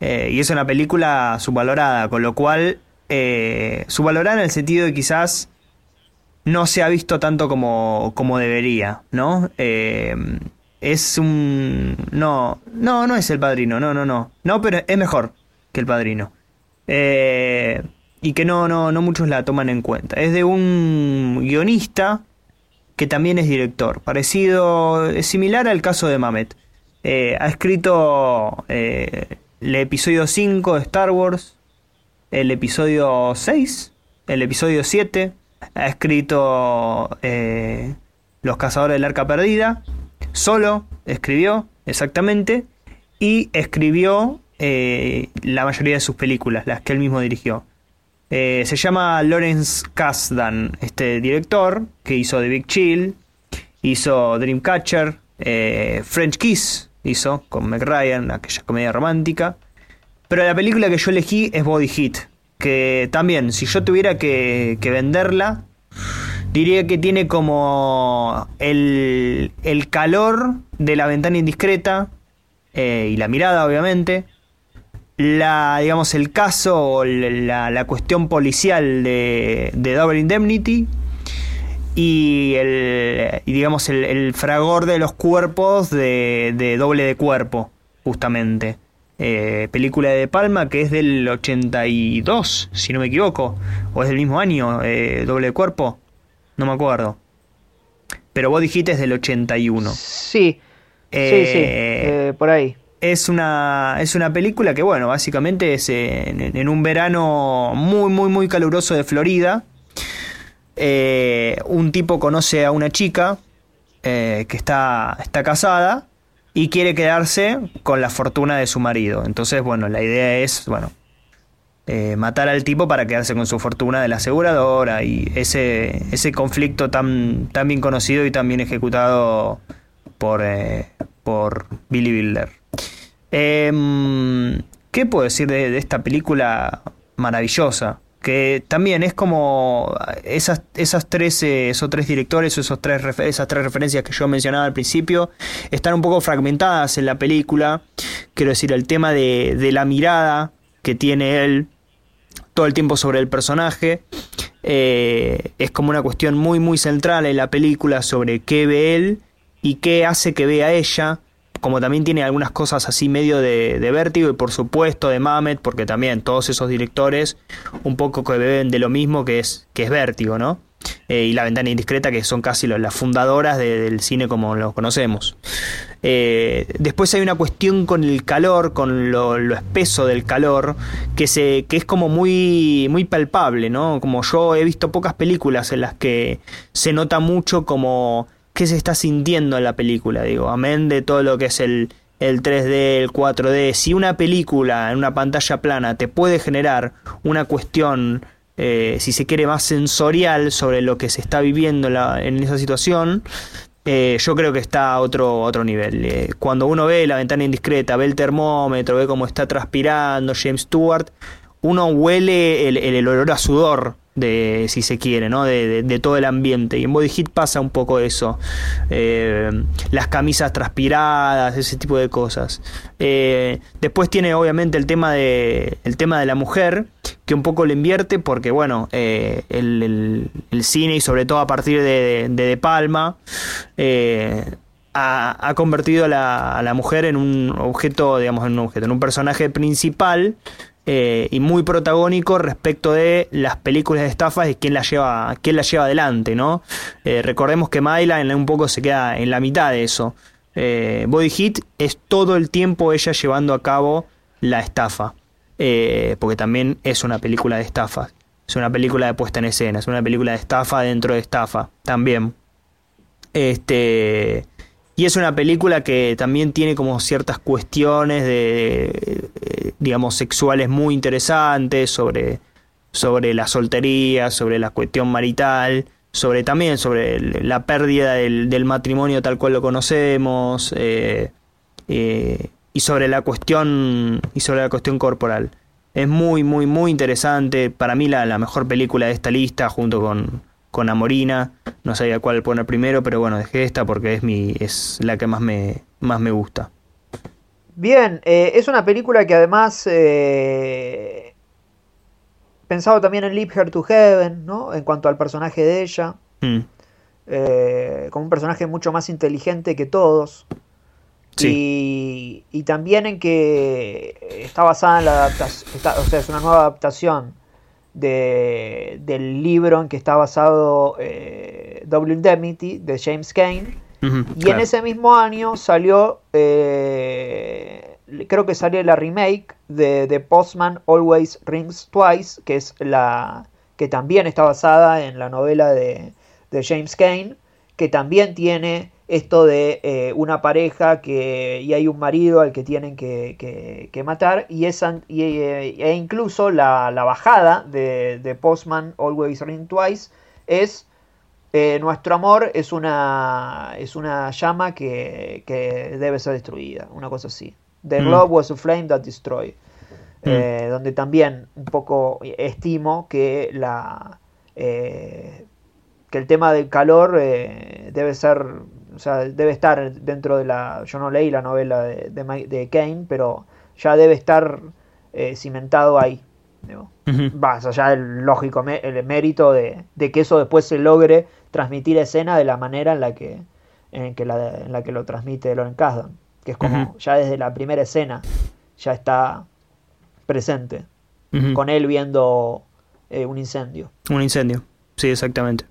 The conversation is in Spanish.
Eh, y es una película subvalorada, con lo cual, eh, subvalorada en el sentido de quizás no se ha visto tanto como, como debería, ¿no? Eh, es un... No, no, no es el padrino, no, no, no. No, pero es mejor que el padrino. Eh, y que no, no, no muchos la toman en cuenta. Es de un guionista que también es director. Parecido, es similar al caso de Mamet. Ha escrito el episodio 5 de Star Wars, el episodio 6, el episodio 7. Ha escrito eh, Los Cazadores del Arca Perdida. Solo escribió, exactamente. Y escribió la mayoría de sus películas, las que él mismo dirigió. Eh, se llama Lawrence Kasdan, este director que hizo The Big Chill, hizo Dreamcatcher, eh, French Kiss, hizo con Meg Ryan, aquella comedia romántica. Pero la película que yo elegí es Body Hit, que también, si yo tuviera que, venderla, diría que tiene como el, calor de la ventana indiscreta eh, y la mirada, obviamente la, digamos, el caso o la, la cuestión policial de, de, Double Indemnity y el, digamos, el, fragor de los cuerpos de, de Doble de Cuerpo, justamente. Eh, película de Palma que es del 82, si no me equivoco, o es del mismo año, eh, Doble de Cuerpo, no me acuerdo. Pero Body Hit es del 81. Sí, sí, sí, eh, por ahí es una, es una película que, bueno, básicamente es en, un verano muy, muy, muy caluroso de Florida. Eh, un tipo conoce a una chica eh, que está, está casada y quiere quedarse con la fortuna de su marido. Entonces, bueno, la idea es, bueno, eh, matar al tipo para quedarse con su fortuna de la aseguradora y ese, ese conflicto tan, tan bien conocido y tan bien ejecutado por, por Billy Wilder. Em, ¿Qué puedo decir de, esta película maravillosa? Que también es como esas, esas tres, esos tres directores, esos tres, esas tres referencias que yo mencionaba al principio, están un poco fragmentadas en la película. Quiero decir, el tema de, de la mirada que tiene él todo el tiempo sobre el personaje. Eh, es como una cuestión muy muy central en la película sobre qué ve él y qué hace que vea ella como también tiene algunas cosas así medio de, vértigo y por supuesto de Mamet, porque también todos esos directores un poco que beben de lo mismo que es, que es vértigo, ¿no? Eh, y La Ventana Indiscreta, que son casi las fundadoras del cine como lo conocemos. Eh, después hay una cuestión con el calor, con lo, espeso del calor, que, se, que es como muy, muy palpable, ¿no? Como yo he visto pocas películas en las que se nota mucho como qué se está sintiendo en la película, digo, amén de todo lo que es el, el 3D, el 4D. Si una película en una pantalla plana te puede generar una cuestión, eh, si se quiere, más sensorial sobre lo que se está viviendo en, esa situación, eh, yo creo que está a otro, otro nivel. Eh, cuando uno ve la ventana indiscreta, ve el termómetro, ve cómo está transpirando James Stewart, uno huele el, el olor a sudor de si se quiere, ¿no? De, todo el ambiente. Y en Body Hit pasa un poco eso. Eh, las camisas transpiradas, ese tipo de cosas. Eh, después tiene obviamente el tema de, el tema de la mujer, que un poco le invierte porque, bueno, eh, el, cine y sobre todo a partir de De, Palma, ha, convertido a la, a la, mujer en un objeto, digamos, en un objeto, en un personaje principal eh, y muy protagónico respecto de las películas de estafas y quién la lleva, quién lleva adelante, ¿no? Eh, recordemos que Mayla en un poco se queda en la mitad de eso. Eh, Body Hit es todo el tiempo ella llevando a cabo la estafa, porque también es una película de estafa, es una película de puesta en escena, es una película de estafa dentro de estafa, también. Este y es una película que también tiene como ciertas cuestiones de, digamos, sexuales muy interesantes sobre, sobre la soltería, sobre la cuestión marital, sobre también sobre la pérdida del, matrimonio tal cual lo conocemos eh, eh, y sobre la cuestión y sobre la cuestión corporal. Es muy, muy, muy interesante. Para mí la, la mejor película de esta lista junto con, con Amorina. No sabía cuál poner primero, pero bueno, dejé esta porque es mi es la que más me más me gusta. Bien, eh, es una película que además eh, pensado también en Leap Her to Heaven, ¿no? En cuanto al personaje de ella, mm. eh, como un personaje mucho más inteligente que todos. Sí. Y, también en que está basada en la adaptación, o sea, es una nueva adaptación de, del libro en que está basado Double Indemnity de James Kane y en ese mismo año salió, eh, creo que salió la remake de, The Postman Always Rings Twice, que es la que también está basada en la novela de, James Kane, que también tiene esto de eh, una pareja que, y hay un marido al que tienen que, matar, y, esa, eh, e incluso la, bajada de, de Postman Always Rings Twice es eh, nuestro amor es una, es una llama que, debe ser destruida, una cosa así. The mm. love was a flame that destroyed. Mm. Eh, donde también un poco estimo que la eh, que el tema del calor debe ser o sea, debe estar dentro de la yo no leí la novela de, de Kane pero ya debe estar cimentado ahí Vas allá del lógico el mérito de, que eso después se logre transmitir escena de la manera en la que, en, que la, en la que lo transmite Loren Kasdan. Que es como ya desde la primera escena ya está presente. Con él viendo eh, un incendio. Un incendio, sí, exactamente.